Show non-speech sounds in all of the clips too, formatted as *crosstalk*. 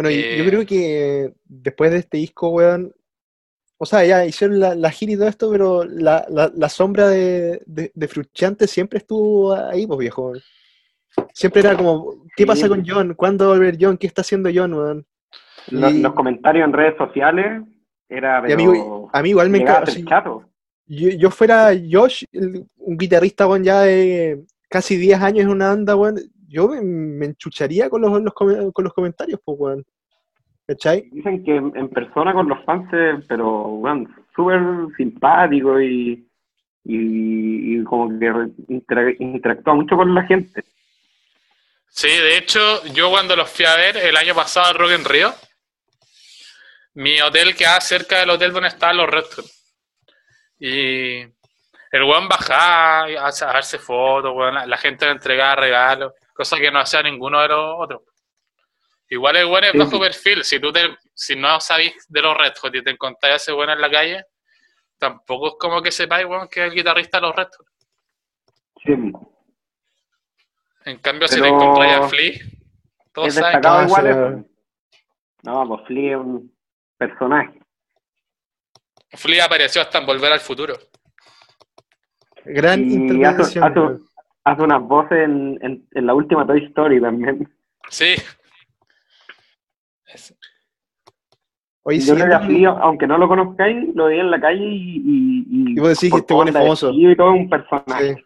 Bueno, y Eh, yo creo que después de este disco, weón, o sea, ya hicieron la, la gira y todo esto, pero la, la- la sombra de, de, de Frusciante siempre estuvo ahí, pues viejo. Siempre era como, ¿qué Sí. pasa con John? ¿Cuándo va a volver John? ¿Qué está haciendo John, weón? Los, Y- los comentarios en redes sociales era, Y a mí, pero... a mí igual me encanta. yo, yo fuera Josh, el- un guitarrista, weón, ya de casi 10 años en una banda, weón, yo me, me enchucharía con los, los con los comentarios, pues, weón. ¿Cachai? Dicen que en persona con los fans, pero bueno, súper simpático y, y, y como que interactúa mucho con la gente. Sí, de hecho, yo cuando los fui a ver el año pasado al Rock en Río, mi hotel quedaba cerca del hotel donde estaban los Red. Y el weón bajaba a a darse fotos, weón, la- la gente le entregaba regalos, cosa que no hacía ninguno de los otros. Igual el weón es bajo sí. perfil, si tú te, si no sabéis de los Red Hot y te encontráis a ese weón en la calle, tampoco es como que sepáis, weón, que es el guitarrista de los Red Hot. Sí, En cambio, si te encontráis a Flea, todos es saben destacado Ah, igual. No, pues Flea es un personaje. que Flea apareció hasta en Volver al Futuro. Gran hace, interpretación. hace-. Hace unas voces en, en, en la última Toy Story también. Sí. Es- Oye, Yo creo que aunque no lo conozcáis, lo veía en la calle y... Y, y, Y vos decís que este weón es famoso. Y todo un personaje.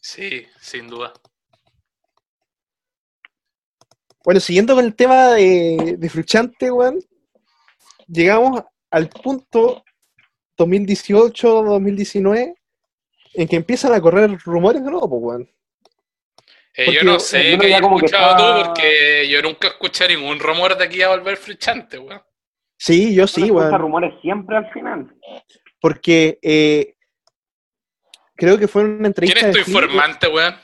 Sí. Sí, sin duda. Bueno, siguiendo con el tema de, de Fruchante, weón, llegamos al punto 2018-2019 en que empiezan a correr rumores de nuevo, pues, weón. Eh, yo no sé qué ya he que escuchado está- tú, porque yo nunca escuché ningún rumor de que iba a volver Fruchante, weón. Sí, yo sí, weón. rumores siempre al final. Porque eh, creo que fue en una ¿Quién entrevista es tu informante, weón?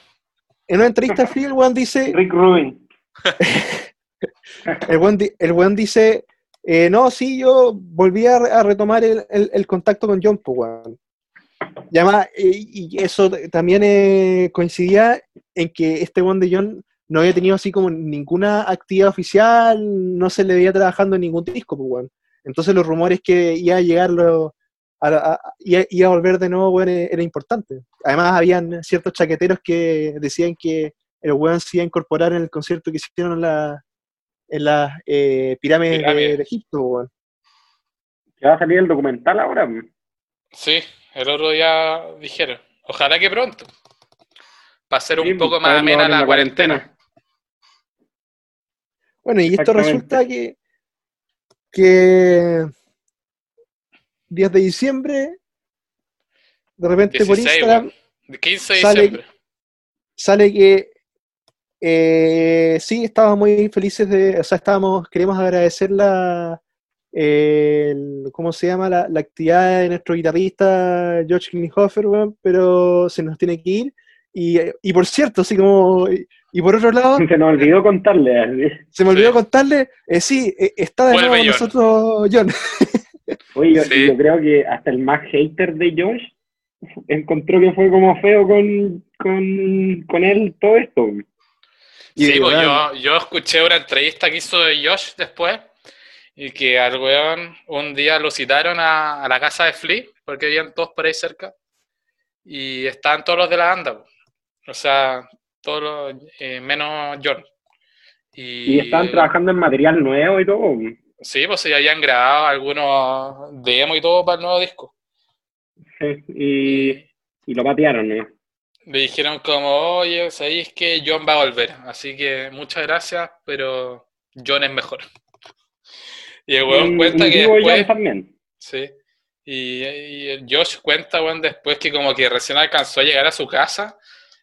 En una entrevista de Flea, el weón dice, *laughs* Rick Rubin. *laughs* el weón, di- el weón dice, eh, no, sí, yo volví a, re- a retomar el, el- el contacto con John, pues, weón. Y además, eh, y eso también eh, coincidía en que este weón de John no había tenido así como ninguna actividad oficial, no se le veía trabajando en ningún disco, pues, weón. Entonces los rumores que iba a llegar, lo- a, a- a- iba, iba a volver de nuevo, weón, era, era importante. Además, habían ciertos chaqueteros que decían que el weón se iba a incorporar en el concierto que hicieron en la, en las eh, pirámides de, Pirámides. de Egipto, weón. Que va a salir el documental ahora. Sí, el otro día dijeron. Ojalá que pronto. Para hacer un Sí, poco para más amena la la cuarentena. Bueno, y esto resulta que, que 10 de diciembre, de repente por 16, Instagram, weón. De 15 de sale- diciembre. sale que eh, sí, estábamos muy felices de, o sea, estábamos, queremos agradecer la, el- ¿cómo se llama? La, la actividad de nuestro guitarrista George Klinghoffer, weón, pero se nos tiene que ir. Y, y por cierto, así como, y, y por otro lado, *laughs* Se nos olvidó contarle. se me olvidó Sí. contarle, eh, sí, eh, está de Vuelve nuevo con nosotros John. *laughs* Oye, yo, Sí. yo creo que hasta el más hater de Josh encontró que fue como feo con, con, con él todo esto. Y, Sí, pues weón, yo, yo escuché una entrevista que hizo Josh después y que al weón un día lo citaron a, a la casa de Flea porque vivían todos por ahí cerca y estaban todos los de la banda, po. o sea, todos los, eh, menos John. Y estaban trabajando en material nuevo y todo. Sí, pues ya habían grabado algunos demos y todo para el nuevo disco. Sí, Y, y lo patearon, ¿no? Le dijeron como, oye, sabéis que John va a volver, así que muchas gracias, pero John es mejor. Y el weón cuenta un que después... John también. Sí. Y, y el Josh cuenta, weón, después que como que recién alcanzó a llegar a su casa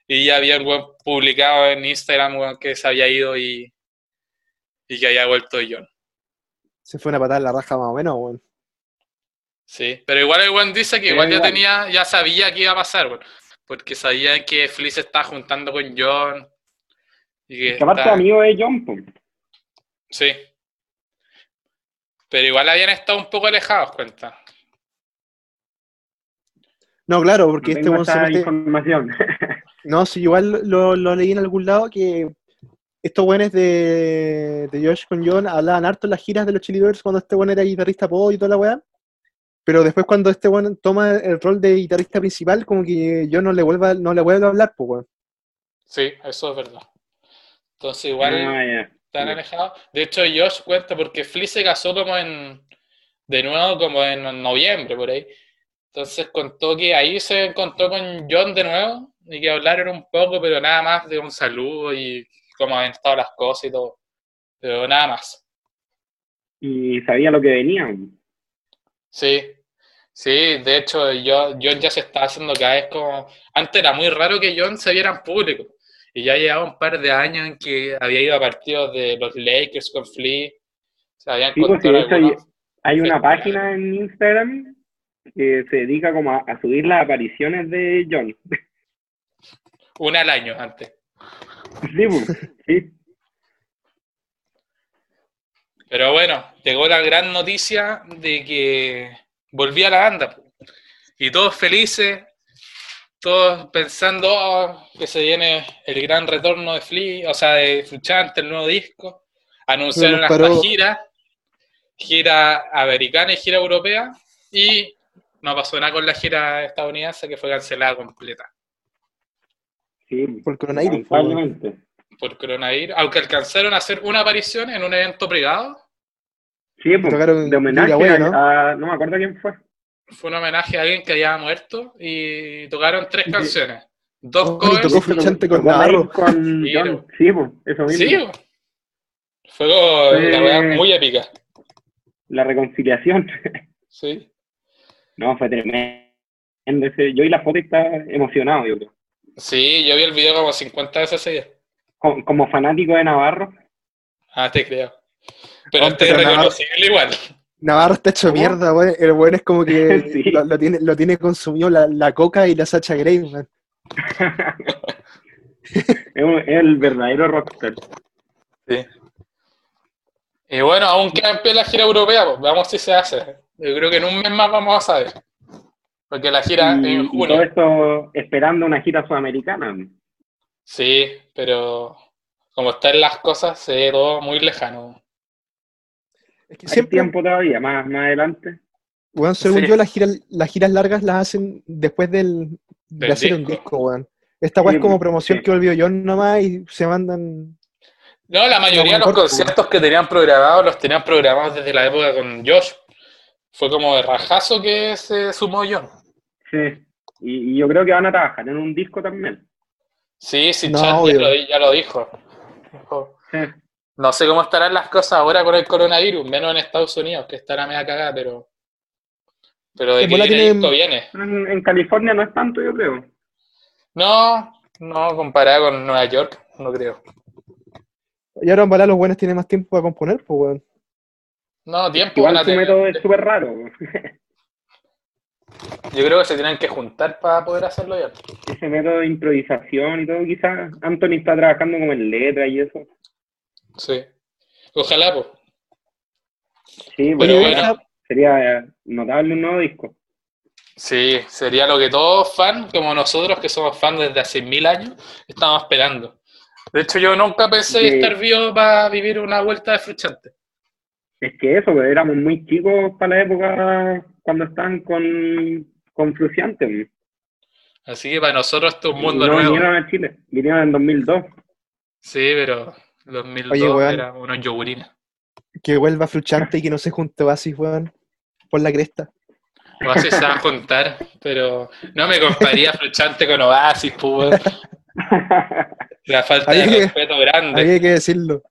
y ya había weón, publicado en Instagram, weón, que se había ido y, y que había vuelto John. se fue una patada en la raja más o menos, weón. Sí. Pero igual el weón dice que igual ya tenía, ya sabía que iba a pasar, weón. Porque sabía que Flea se estaba juntando con John. Y que Que aparte está- amigo de John, pues. Sí. Pero igual habían estado un poco alejados, cuenta. No, claro, porque No este esa mete- información. *laughs* No, sí, igual lo, lo leí en algún lado que estos buenos de, de Josh con John hablaban harto en las giras de los Chili cuando este bueno era guitarrista pop y toda la weá. Pero después cuando este bueno toma el rol de guitarrista principal, como que yo no le vuelva, no le vuelvo a hablar, pues weón. Sí, eso es verdad. Entonces igual Ah. Están alejados. De hecho, Josh cuenta porque Flea se casó como en, de nuevo como en noviembre, por ahí. Entonces contó que ahí se encontró con John de nuevo y que hablaron un poco, pero nada más de un saludo y cómo habían estado las cosas y todo. Pero nada más. Y sabía lo que venía. Sí, sí, de hecho, yo, John ya se está haciendo cada vez como... Antes era muy raro que John se viera en público. Y ya llevaba un par de años en que había ido a partidos de los Lakers con Flea. Se habían Sí, pues, algunos- Hay una Sí. página en Instagram que se dedica como a, a subir las apariciones de John. *laughs* una al año antes. Sí, pues, sí. Pero bueno, llegó la gran noticia de que volvía la banda. po. Y todos felices, todos pensando oh, que se viene el gran retorno de Flea, o sea, de Fruchante, el nuevo disco. Anunciaron hasta paró. gira, gira americana y gira europea, y no pasó nada con la gira estadounidense que fue cancelada completa sí. Por coronavirus, por coronavirus, aunque alcanzaron a hacer una aparición en un evento privado. Sí, pues, Tocaron de homenaje Buena, a, ¿no? a- no me acuerdo quién fue. Fue un homenaje a alguien que había muerto y tocaron tres Sí. canciones. Dos Oh, y covers. tocó Fruchante con Navarro. Con Sí, John. Sí, pues, eso mismo. Sí, bo. fue Eh. muy épica. La reconciliación. Sí. No, fue tremendo. ese- Yo y la foto y estaba emocionado, yo creo. sí, yo vi el video como 50 veces ese día. Como, como fanático de Navarro. Ah, te creo. Pero es pero nada. reconocible igual. Navarro está hecho ¿Cómo? mierda, weón. El weón es como que *laughs* Sí. lo, lo tiene, lo tiene consumido la, la coca y la Sacha Grey, *laughs* es, el verdadero rockstar. Sí. Y bueno, aún queda en pie la gira europea, pues veamos si se hace. Yo creo que en un mes más vamos a saber. Porque la gira Y, en y junio. todo esto esperando una gira sudamericana. Sí, pero como están las cosas, se ve todo muy lejano. Es que Hay siempre, tiempo todavía, más, más adelante. weón, según Sí. yo, las giras, las giras largas las hacen después del, de hacer un disco. weón. Esta weá Sí, es como promoción sí. que volvió yo nomás y se mandan. No, la mayoría de los conciertos que tenían programados los tenían programados desde la época con Josh. Fue como de rajazo que se sumó John. Sí. Y, y yo creo que van a trabajar en un disco también. Sí, sí, No, Chad ya lo, di- ya lo dijo. Dijo, Sí. No sé cómo estarán las cosas ahora con el coronavirus, menos en Estados Unidos, que estará media cagada, pero. Pero de que bola viene tiene- disco viene. En, California no es tanto, yo creo. No, no, comparado con Nueva York, no creo. Y ahora en volar los buenos tienen más tiempo para componer, pues, weón. No, tiempo van Igual a su tener. método es súper raro. Yo creo que se tienen que juntar para poder hacerlo ya. Ese método de improvisación y todo, quizás Anthony está trabajando como en letra y eso. Sí. Ojalá, pues. Sí, Pero bueno. sería eh, notable un nuevo disco. Sí, sería lo que todos fans, como nosotros que somos fans desde hace mil años, estamos esperando. De hecho, yo nunca pensé estar vivo para vivir una vuelta de fruchante. Es que eso, pues, éramos muy chicos para la época cuando estaban con, con Fruciante. Así que para nosotros esto es un mundo no nuevo. vinieron a Chile, vinieron en 2002. Sí, pero 2002 Oye, weón. era unos yogurines. Que vuelva Fruchante y que no se junte Oasis, weón. Por la cresta. Oasis se va a juntar, pero no me compararía fruchante con Oasis, pues. weón. *laughs* La falta de Había que- respeto grande. Había que decirlo.